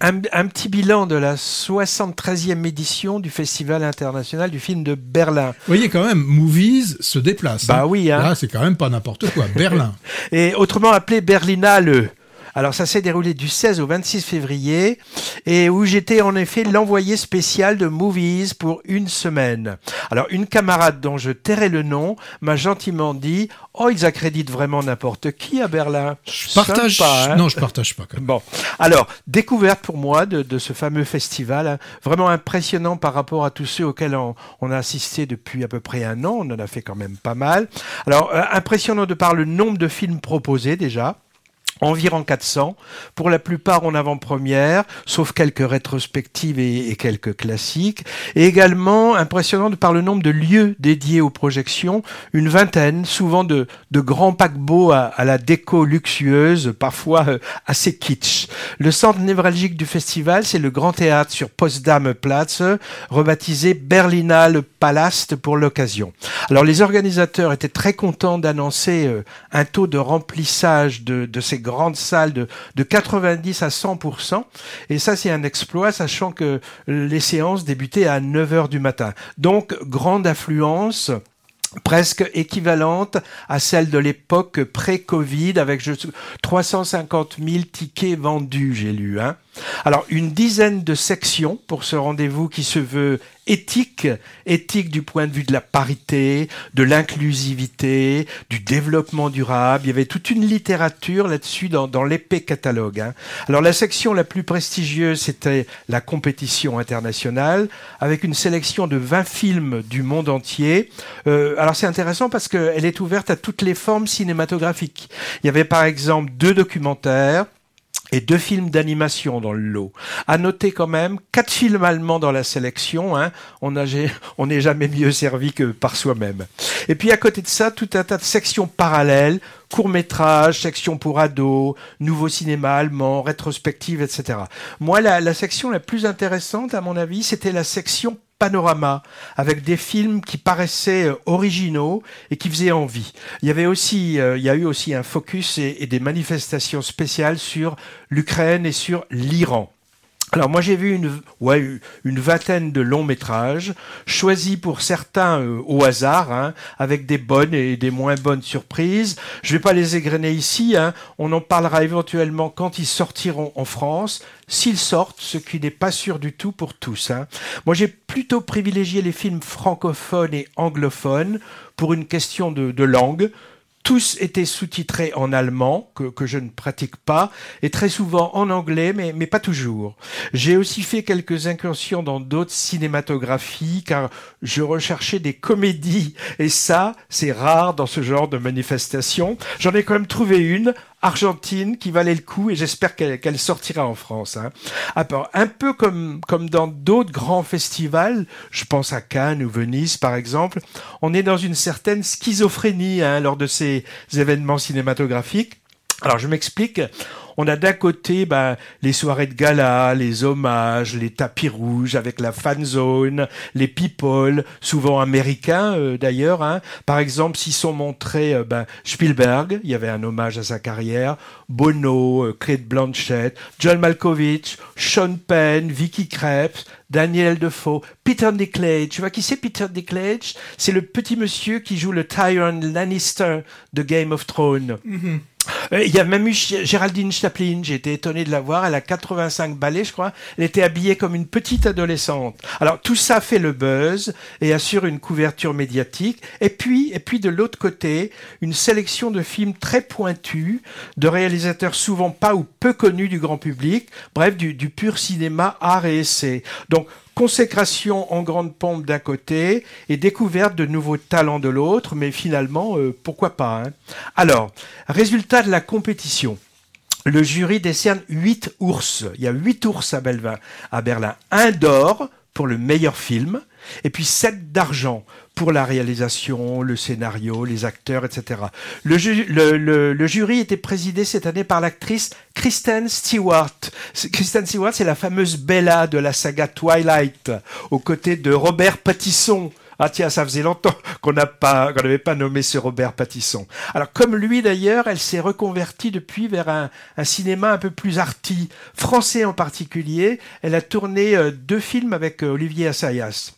Un, un, petit bilan de la 73e édition du Festival international du film de Berlin. Vous voyez quand même, Movies se déplace. Bah oui. Hein. Là, c'est quand même pas n'importe quoi. Berlin. Et autrement appelé Berlinale. Alors ça s'est déroulé du 16 au 26 février et où j'étais en effet l'envoyé spécial de Movies pour une semaine. Alors une camarade dont je tairai le nom m'a gentiment dit "Oh, ils accréditent vraiment n'importe qui à Berlin." Je partage Sympa, hein? Non, je partage pas quand même. Bon, alors découverte pour moi de, de ce fameux festival, hein, vraiment impressionnant par rapport à tous ceux auxquels on, on, a assisté depuis à peu près un an. On en a fait quand même pas mal. Alors euh, impressionnant de par le nombre de films proposés déjà environ 400, pour la plupart en avant-première, sauf quelques rétrospectives et, quelques classiques, et également impressionnante par le nombre de lieux dédiés aux projections, une vingtaine, souvent de, grands paquebots à, à, la déco luxueuse, parfois euh, assez kitsch. Le centre névralgique du festival, c'est le Grand Théâtre sur Potsdam Platz, rebaptisé Berlinale Palast pour l'occasion. Alors les organisateurs étaient très contents d'annoncer euh, un taux de remplissage de, de ces grandes salles de, de 90 à 100%. Et ça, c'est un exploit, sachant que les séances débutaient à 9 heures du matin. Donc, grande affluence presque équivalente à celle de l'époque pré-Covid avec 350 000 tickets vendus, j'ai lu. Hein. Alors, une dizaine de sections pour ce rendez-vous qui se veut éthique, éthique du point de vue de la parité, de l'inclusivité, du développement durable. Il y avait toute une littérature là-dessus dans, dans l'épais catalogue. Hein. Alors, la section la plus prestigieuse, c'était la compétition internationale, avec une sélection de 20 films du monde entier. Euh, alors, c'est intéressant parce qu'elle est ouverte à toutes les formes cinématographiques. Il y avait par exemple deux documentaires, et deux films d'animation dans le lot. À noter quand même quatre films allemands dans la sélection. Hein. On n'est jamais mieux servi que par soi-même. Et puis à côté de ça, tout un tas de sections parallèles, courts métrages, sections pour ados, nouveau cinéma allemand, rétrospective, etc. Moi, la, la section la plus intéressante, à mon avis, c'était la section panorama avec des films qui paraissaient originaux et qui faisaient envie. Il y avait aussi, euh, il y a eu aussi un focus et des manifestations spéciales sur l'Ukraine et sur l'Iran. Alors moi j'ai vu une, vingtaine de longs métrages, choisis pour certains euh, au hasard, hein, avec des bonnes et des moins bonnes surprises. Je vais pas les égrener ici, hein. on en parlera éventuellement quand ils sortiront en France, s'ils sortent, ce qui n'est pas sûr du tout pour tous. Hein. Moi j'ai plutôt privilégié les films francophones et anglophones pour une question de langue tous étaient sous-titrés en allemand, que, que, je ne pratique pas, et très souvent en anglais, mais, mais pas toujours. J'ai aussi fait quelques incursions dans d'autres cinématographies, car je recherchais des comédies, et ça, c'est rare dans ce genre de manifestation. J'en ai quand même trouvé une, Argentine qui valait le coup et j'espère qu'elle qu sortira en France. Hein. un peu comme, comme dans d'autres grands festivals, je pense à Cannes ou Venise par exemple, on est dans une certaine schizophrénie hein, lors de ces événements cinématographiques. Alors je m'explique, on a d'un côté ben, les soirées de gala, les hommages, les tapis rouges avec la fan zone, les people, souvent américains euh, d'ailleurs. Hein. Par exemple, s'ils sont montrés euh, ben, Spielberg, il y avait un hommage à sa carrière, Bono, euh, Kate Blanchett, John Malkovich, Sean Penn, Vicky Krebs, Daniel Defoe, Peter Dinklage. Tu vois qui c'est Peter Dinklage? C'est le petit monsieur qui joue le Tyrion Lannister de Game of Thrones. Mm -hmm. Il y a même eu Géraldine Chaplin, j'ai été étonné de la voir, elle a 85 balais je crois, elle était habillée comme une petite adolescente. Alors tout ça fait le buzz et assure une couverture médiatique. Et puis, et puis de l'autre côté, une sélection de films très pointus, de réalisateurs souvent pas ou peu connus du grand public, bref, du, du pur cinéma, art et essai. Donc consécration en grande pompe d'un côté et découverte de nouveaux talents de l'autre, mais finalement, euh, pourquoi pas hein Alors, résultat de la compétition. Le jury décerne 8 ours. Il y a 8 ours à Berlin. Un d'or pour le meilleur film, et puis 7 d'argent pour la réalisation, le scénario, les acteurs, etc. Le, le, jury était présidé cette année par l'actrice Kristen Stewart. Kristen Stewart, c'est la fameuse Bella de la saga Twilight, aux côtés de Robert Pattinson. Ah tiens, ça faisait longtemps qu'on n'avait pas nommé ce Robert Pattisson. Alors comme lui d'ailleurs, elle s'est reconvertie depuis vers un, un, cinéma un peu plus arty, français en particulier. Elle a tourné euh, deux films avec euh, Olivier Assayas.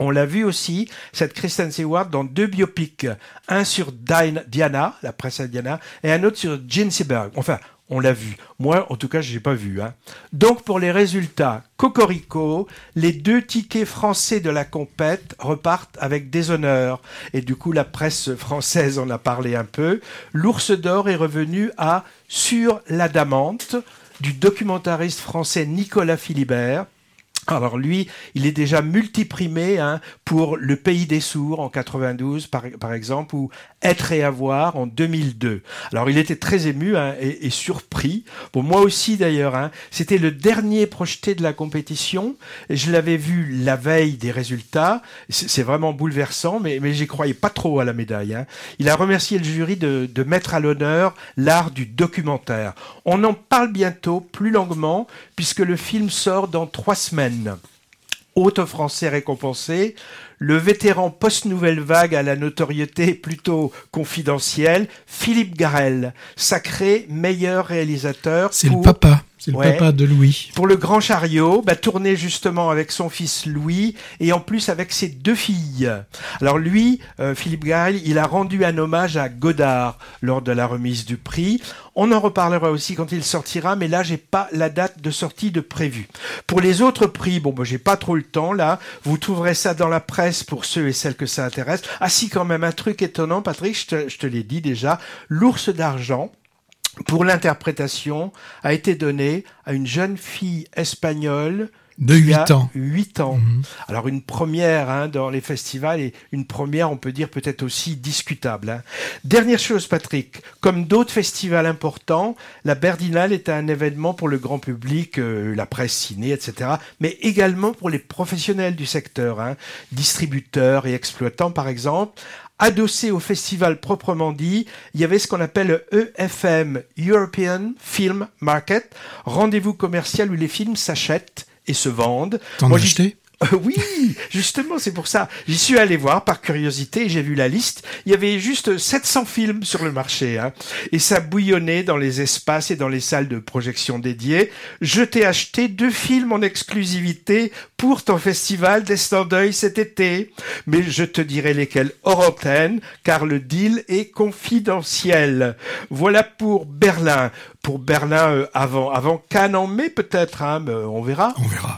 On l'a vu aussi, cette Kristen Stewart, dans deux biopics. Un sur Diana, la princesse Diana, et un autre sur Jean Seberg. Enfin, on l'a vu. Moi, en tout cas, je n'ai pas vu. Hein. Donc, pour les résultats, Cocorico, les deux tickets français de la compète repartent avec des honneurs. Et du coup, la presse française en a parlé un peu. L'ours d'or est revenu à Sur l'adamante du documentariste français Nicolas Philibert alors lui, il est déjà multiprimé hein, pour Le Pays des Sourds en 92 par, exemple ou Être et avoir en 2002. Alors il était très ému hein, et, surpris. Bon moi aussi d'ailleurs. Hein, C'était le dernier projeté de la compétition. Je l'avais vu la veille des résultats. C'est vraiment bouleversant, mais, mais j'y croyais pas trop à la médaille. Hein. Il a remercié le jury de mettre à l'honneur l'art du documentaire. On en parle bientôt plus longuement puisque le film sort dans trois semaines. Autre français récompensé, le vétéran post-nouvelle vague à la notoriété plutôt confidentielle, Philippe Garel, sacré meilleur réalisateur. C'est le papa. C'est le papa de Louis. Pour le Grand Chariot, bah, tourné justement avec son fils Louis et en plus avec ses deux filles. Alors lui, euh, Philippe Garel, il a rendu un hommage à Godard lors de la remise du prix. On en reparlera aussi quand il sortira, mais là j'ai pas la date de sortie de prévu. Pour les autres prix, bon, bah, j'ai pas trop le temps là. Vous trouverez ça dans la presse pour ceux et celles que ça intéresse. Ah si, quand même un truc étonnant, Patrick, je te, je te l'ai dit déjà. L'ours d'argent pour l'interprétation a été donné à une jeune fille espagnole de 8 ans. 8 ans. Mmh. Alors une première hein, dans les festivals et une première, on peut dire peut-être aussi discutable. Hein. Dernière chose, Patrick, comme d'autres festivals importants, la Berlinale est un événement pour le grand public, euh, la presse ciné, etc., mais également pour les professionnels du secteur, hein, distributeurs et exploitants par exemple. Adossé au festival proprement dit, il y avait ce qu'on appelle EFM, European Film Market, rendez-vous commercial où les films s'achètent et se vendent. T'en as acheté? Oui, justement, c'est pour ça. J'y suis allé voir par curiosité, j'ai vu la liste. Il y avait juste 700 films sur le marché, hein, et ça bouillonnait dans les espaces et dans les salles de projection dédiées. Je t'ai acheté deux films en exclusivité pour ton festival d'Estin d'œil cet été, mais je te dirai lesquels hors antenne, car le deal est confidentiel. Voilà pour Berlin. Pour Berlin euh, avant, avant Cannes en peut-être, hein, on verra. On verra.